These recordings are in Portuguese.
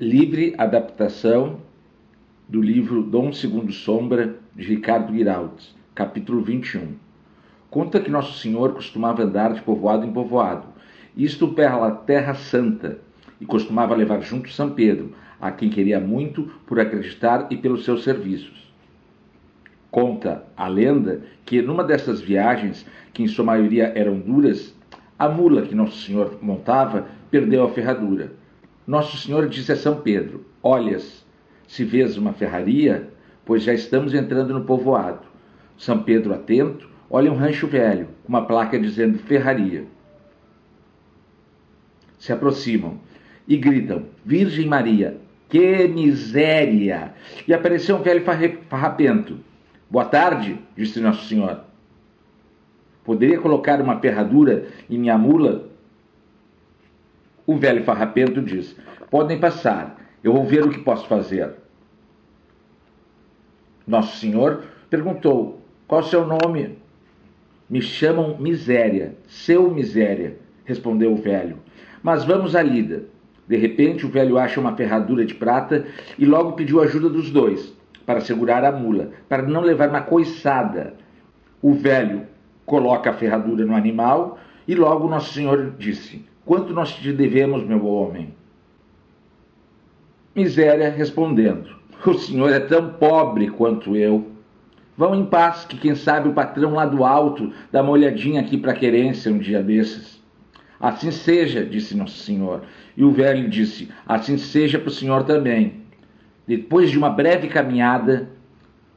Livre adaptação do livro Dom Segundo Sombra, de Ricardo Guiraldes, capítulo 21. Conta que Nosso Senhor costumava andar de povoado em povoado, isto pela Terra Santa, e costumava levar junto São Pedro, a quem queria muito por acreditar e pelos seus serviços. Conta a lenda que numa dessas viagens, que em sua maioria eram duras, a mula que Nosso Senhor montava perdeu a ferradura nosso Senhor disse a São Pedro: Olhas, se vês uma ferraria, pois já estamos entrando no povoado. São Pedro, atento, olha um rancho velho, com uma placa dizendo ferraria. Se aproximam e gritam: Virgem Maria, que miséria! E apareceu um velho farrapento. Boa tarde, disse Nosso Senhor. Poderia colocar uma ferradura em minha mula o velho farrapento diz: Podem passar, eu vou ver o que posso fazer. Nosso Senhor perguntou: Qual o seu nome? Me chamam Miséria, seu Miséria, respondeu o velho. Mas vamos à lida. De repente, o velho acha uma ferradura de prata e logo pediu ajuda dos dois para segurar a mula, para não levar uma coiçada. O velho coloca a ferradura no animal e logo Nosso Senhor disse: Quanto nós te devemos, meu homem? Miséria respondendo: O senhor é tão pobre quanto eu. Vão em paz, que quem sabe o patrão lá do alto dá uma olhadinha aqui para a querência um dia desses. Assim seja, disse Nosso Senhor. E o velho disse: Assim seja para o senhor também. Depois de uma breve caminhada,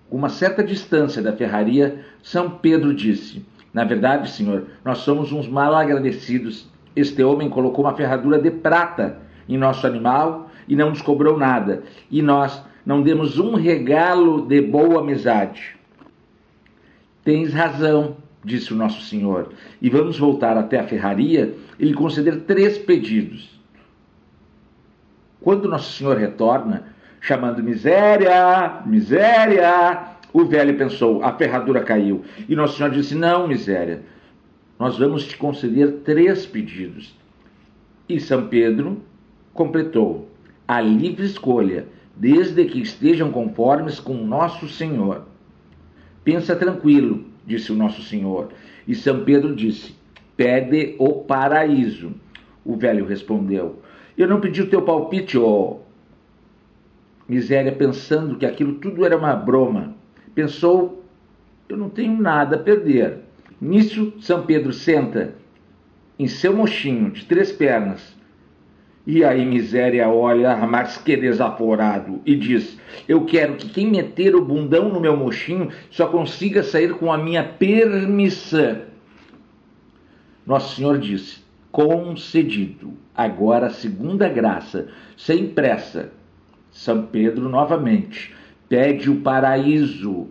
uma certa distância da ferraria, São Pedro disse: Na verdade, senhor, nós somos uns mal agradecidos este homem colocou uma ferradura de prata em nosso animal e não nos cobrou nada. E nós não demos um regalo de boa amizade. Tens razão, disse o nosso Senhor, e vamos voltar até a ferraria e lhe conceder três pedidos. Quando nosso Senhor retorna, chamando miséria, miséria, o velho pensou, a ferradura caiu. E nosso Senhor disse: Não, miséria, nós vamos te conceder três pedidos. E São Pedro completou: a livre escolha, desde que estejam conformes com nosso Senhor. Pensa tranquilo, disse o nosso Senhor. E São Pedro disse: Pede o paraíso. O velho respondeu: Eu não pedi o teu palpite, ó. Oh. Miséria, pensando que aquilo tudo era uma broma, pensou: Eu não tenho nada a perder. Nisso, São Pedro senta em seu mochinho de três pernas. E aí, miséria olha mais que desaforado e diz: Eu quero que quem meter o bundão no meu mochinho só consiga sair com a minha permissão. Nosso Senhor disse: Concedido. Agora a segunda graça, sem pressa. São Pedro novamente pede o paraíso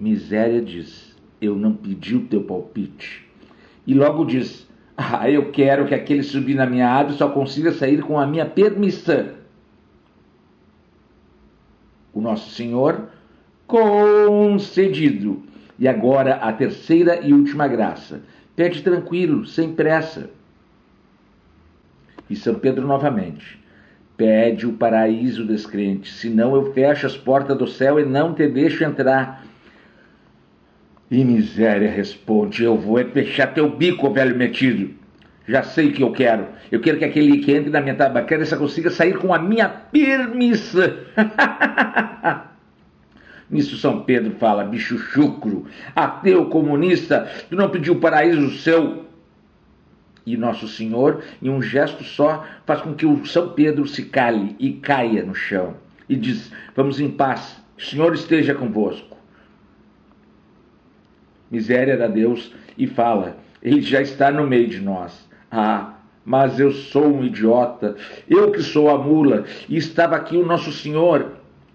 Miséria diz: Eu não pedi o teu palpite. E logo diz: Ah, eu quero que aquele subir na minha árvore só consiga sair com a minha permissão. O Nosso Senhor concedido. E agora a terceira e última graça. Pede tranquilo, sem pressa. E São Pedro novamente. Pede o paraíso descrente, senão eu fecho as portas do céu e não te deixo entrar. E miséria responde: Eu vou é fechar teu bico, velho metido. Já sei o que eu quero. Eu quero que aquele que entre na minha tabacaria só consiga sair com a minha permissão. Nisso São Pedro fala, bicho chucro, ateu comunista, tu não pediu paraíso seu. E Nosso Senhor, em um gesto só, faz com que o São Pedro se cale e caia no chão. E diz: Vamos em paz, o Senhor esteja convosco miséria a Deus e fala: Ele já está no meio de nós. Ah, mas eu sou um idiota, eu que sou a mula, e estava aqui o nosso Senhor.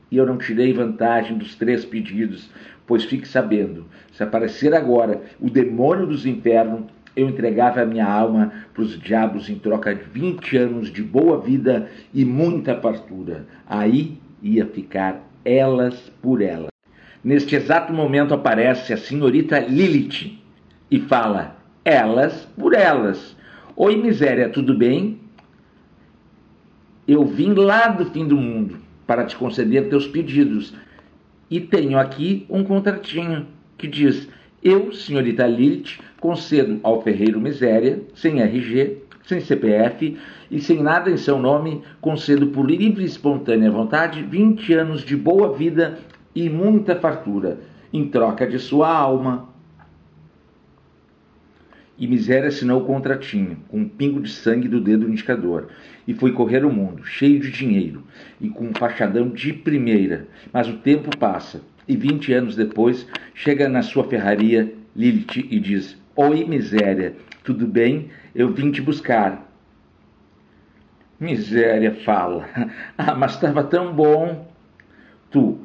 E eu não tirei vantagem dos três pedidos, pois fique sabendo: se aparecer agora o demônio dos infernos, eu entregava a minha alma para os diabos em troca de 20 anos de boa vida e muita fartura. Aí ia ficar elas por elas. Neste exato momento aparece a senhorita Lilith e fala: Elas por elas. Oi, miséria, tudo bem? Eu vim lá do fim do mundo para te conceder teus pedidos. E tenho aqui um contratinho que diz: Eu, senhorita Lilith, concedo ao ferreiro miséria, sem RG, sem CPF e sem nada em seu nome, concedo por livre e espontânea vontade 20 anos de boa vida e muita fartura, em troca de sua alma. E miséria assinou o contratinho, com um pingo de sangue do dedo indicador, e foi correr o mundo, cheio de dinheiro, e com um fachadão de primeira. Mas o tempo passa, e vinte anos depois, chega na sua ferraria Lilith e diz: Oi, miséria, tudo bem? Eu vim te buscar. Miséria fala: Ah, mas estava tão bom. Tu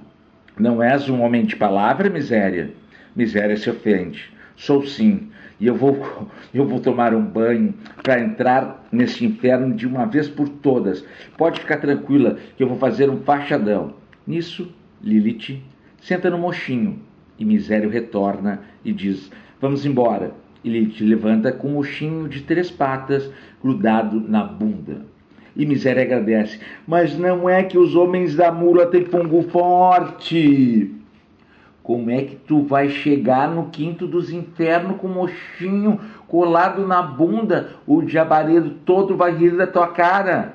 não és um homem de palavra, miséria? Miséria se ofende. Sou sim, e eu vou, eu vou tomar um banho para entrar nesse inferno de uma vez por todas. Pode ficar tranquila que eu vou fazer um fachadão. Nisso, Lilith senta no mochinho e Misério retorna e diz: Vamos embora. E Lilith levanta com um mochinho de três patas grudado na bunda. E Miséria agradece. Mas não é que os homens da mula têm fungo forte. Como é que tu vai chegar no quinto dos infernos com o mochinho colado na bunda? O diabaredo todo vai rir da tua cara.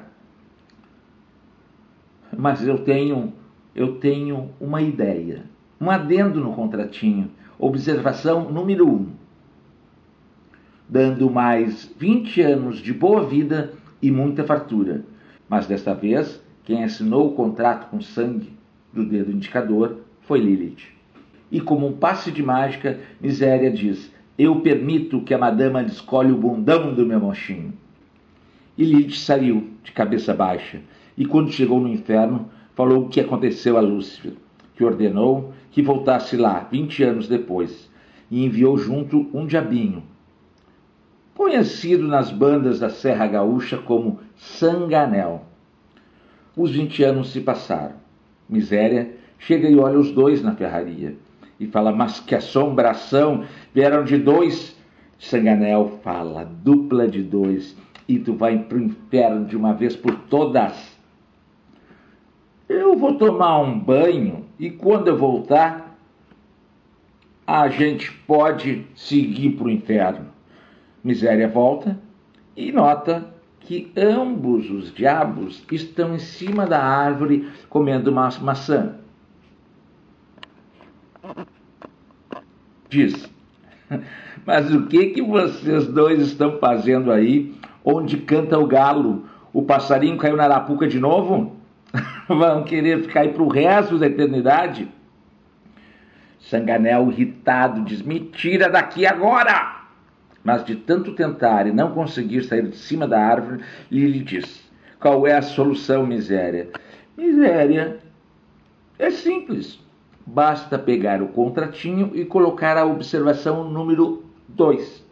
Mas eu tenho, eu tenho uma ideia. Um adendo no contratinho. Observação número um. Dando mais 20 anos de boa vida e muita fartura. Mas desta vez, quem assinou o contrato com sangue do dedo indicador foi Lilith. E como um passe de mágica, Miséria diz: Eu permito que a madama descolhe o bundão do meu mochinho. E Lilith saiu, de cabeça baixa, e quando chegou no inferno, falou o que aconteceu a Lúcifer, que ordenou que voltasse lá vinte anos depois, e enviou junto um diabinho, conhecido nas bandas da Serra Gaúcha como Sanganel. Os vinte anos se passaram. Miséria chega e olha os dois na ferraria e fala: Mas que assombração! Vieram de dois. Sanganel fala: Dupla de dois, e tu vai para o inferno de uma vez por todas. Eu vou tomar um banho e quando eu voltar, a gente pode seguir para o inferno. Miséria volta e nota que ambos os diabos estão em cima da árvore comendo uma maçã. Diz, mas o que que vocês dois estão fazendo aí onde canta o galo? O passarinho caiu na arapuca de novo? Vão querer ficar aí pro resto da eternidade? Sanganel irritado diz: Me tira daqui agora! Mas de tanto tentar e não conseguir sair de cima da árvore, Lili diz: Qual é a solução, miséria? Miséria é simples. Basta pegar o contratinho e colocar a observação número 2.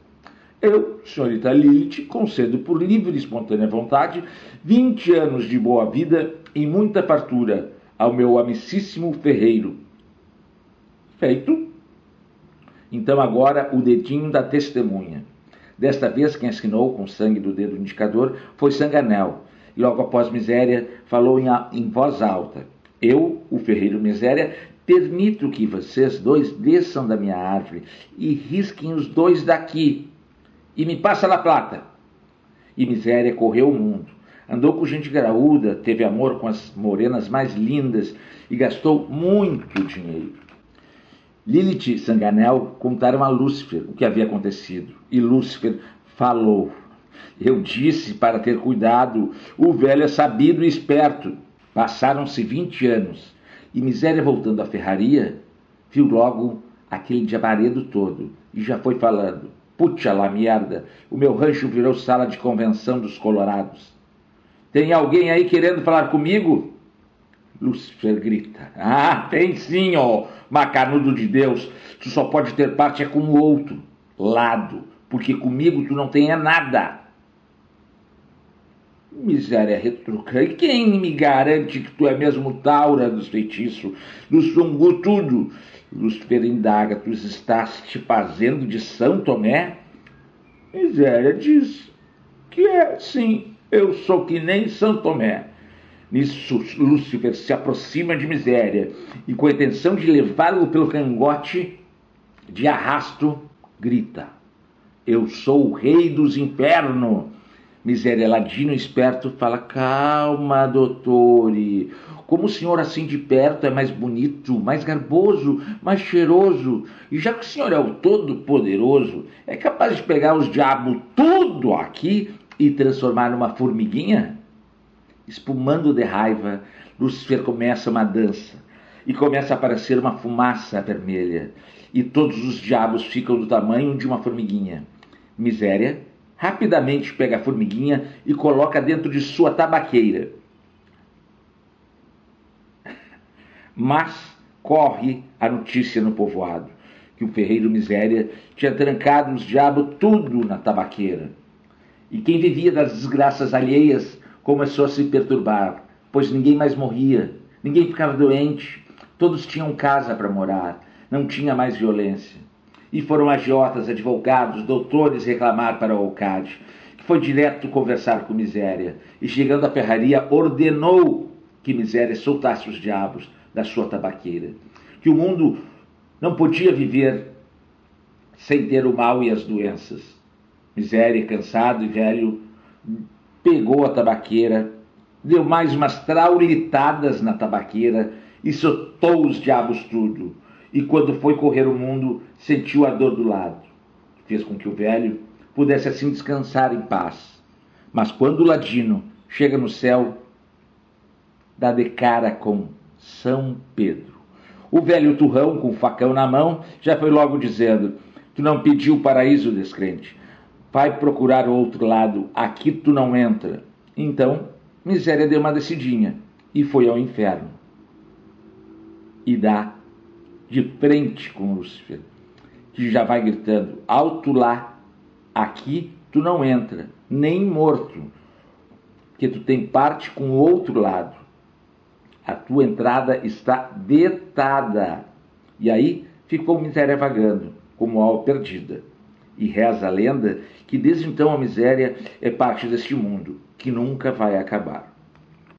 Eu, senhorita Lilith, concedo por livre e espontânea vontade 20 anos de boa vida e muita fartura ao meu amicíssimo ferreiro. Feito. Então agora o dedinho da testemunha. Desta vez quem assinou com sangue do dedo indicador foi Sanganel. E logo após Miséria falou em, em voz alta. Eu, o ferreiro Miséria, permito que vocês dois desçam da minha árvore e risquem os dois daqui. E me passa a plata. E Miséria correu o mundo. Andou com gente graúda, teve amor com as morenas mais lindas e gastou muito dinheiro. Lilith e Sanganel contaram a Lúcifer o que havia acontecido. E Lúcifer falou: Eu disse para ter cuidado, o velho é sabido e esperto. Passaram-se vinte anos, e Miséria voltando à ferraria, viu logo aquele diabaredo todo, e já foi falando: Puxa lá, merda, o meu rancho virou sala de convenção dos colorados. Tem alguém aí querendo falar comigo? Lúcifer grita: Ah, tem sim, ó, macanudo de Deus. Tu só pode ter parte é com o outro lado, porque comigo tu não tem é nada. Miséria retruca. E quem me garante que tu é mesmo Taura dos feitiços, do sungu tudo? Lúcifer indaga, tu estás te fazendo de São Tomé? Miséria diz que é, sim, eu sou que nem São Tomé Nisso, Lúcifer se aproxima de Miséria e, com a intenção de levá-lo pelo cangote, de arrasto, grita: Eu sou o rei dos infernos. Miséria Ladino esperto fala: Calma, doutore. Como o senhor assim de perto é mais bonito, mais garboso, mais cheiroso, e já que o senhor é o todo-poderoso, é capaz de pegar os diabos tudo aqui e transformar numa formiguinha? Espumando de raiva, Lúcifer começa uma dança e começa a aparecer uma fumaça vermelha, e todos os diabos ficam do tamanho de uma formiguinha. Miséria rapidamente pega a formiguinha e coloca dentro de sua tabaqueira. Mas corre a notícia no povoado que o ferreiro Miséria tinha trancado os diabos tudo na tabaqueira. E quem vivia das desgraças alheias começou a se perturbar, pois ninguém mais morria, ninguém ficava doente, todos tinham casa para morar, não tinha mais violência. E foram agiotas, advogados, doutores reclamar para o alcade, que foi direto conversar com Miséria, e chegando à ferraria ordenou que Miséria soltasse os diabos da sua tabaqueira, que o mundo não podia viver sem ter o mal e as doenças. Miséria, cansado e velho, pegou a tabaqueira, deu mais umas traulitadas na tabaqueira e soltou os diabos tudo. E quando foi correr o mundo, sentiu a dor do lado. Fez com que o velho pudesse assim descansar em paz. Mas quando o ladino chega no céu, dá de cara com São Pedro. O velho turrão, com o facão na mão, já foi logo dizendo: Tu não pediu paraíso, descrente vai procurar outro lado, aqui tu não entra. Então, Miséria deu uma descidinha e foi ao inferno. E dá de frente com Lúcifer, que já vai gritando: alto lá, aqui tu não entra, nem morto, que tu tem parte com o outro lado. A tua entrada está vetada. E aí ficou Miséria vagando, como alma perdida. E reza a lenda que desde então a miséria é parte deste mundo, que nunca vai acabar.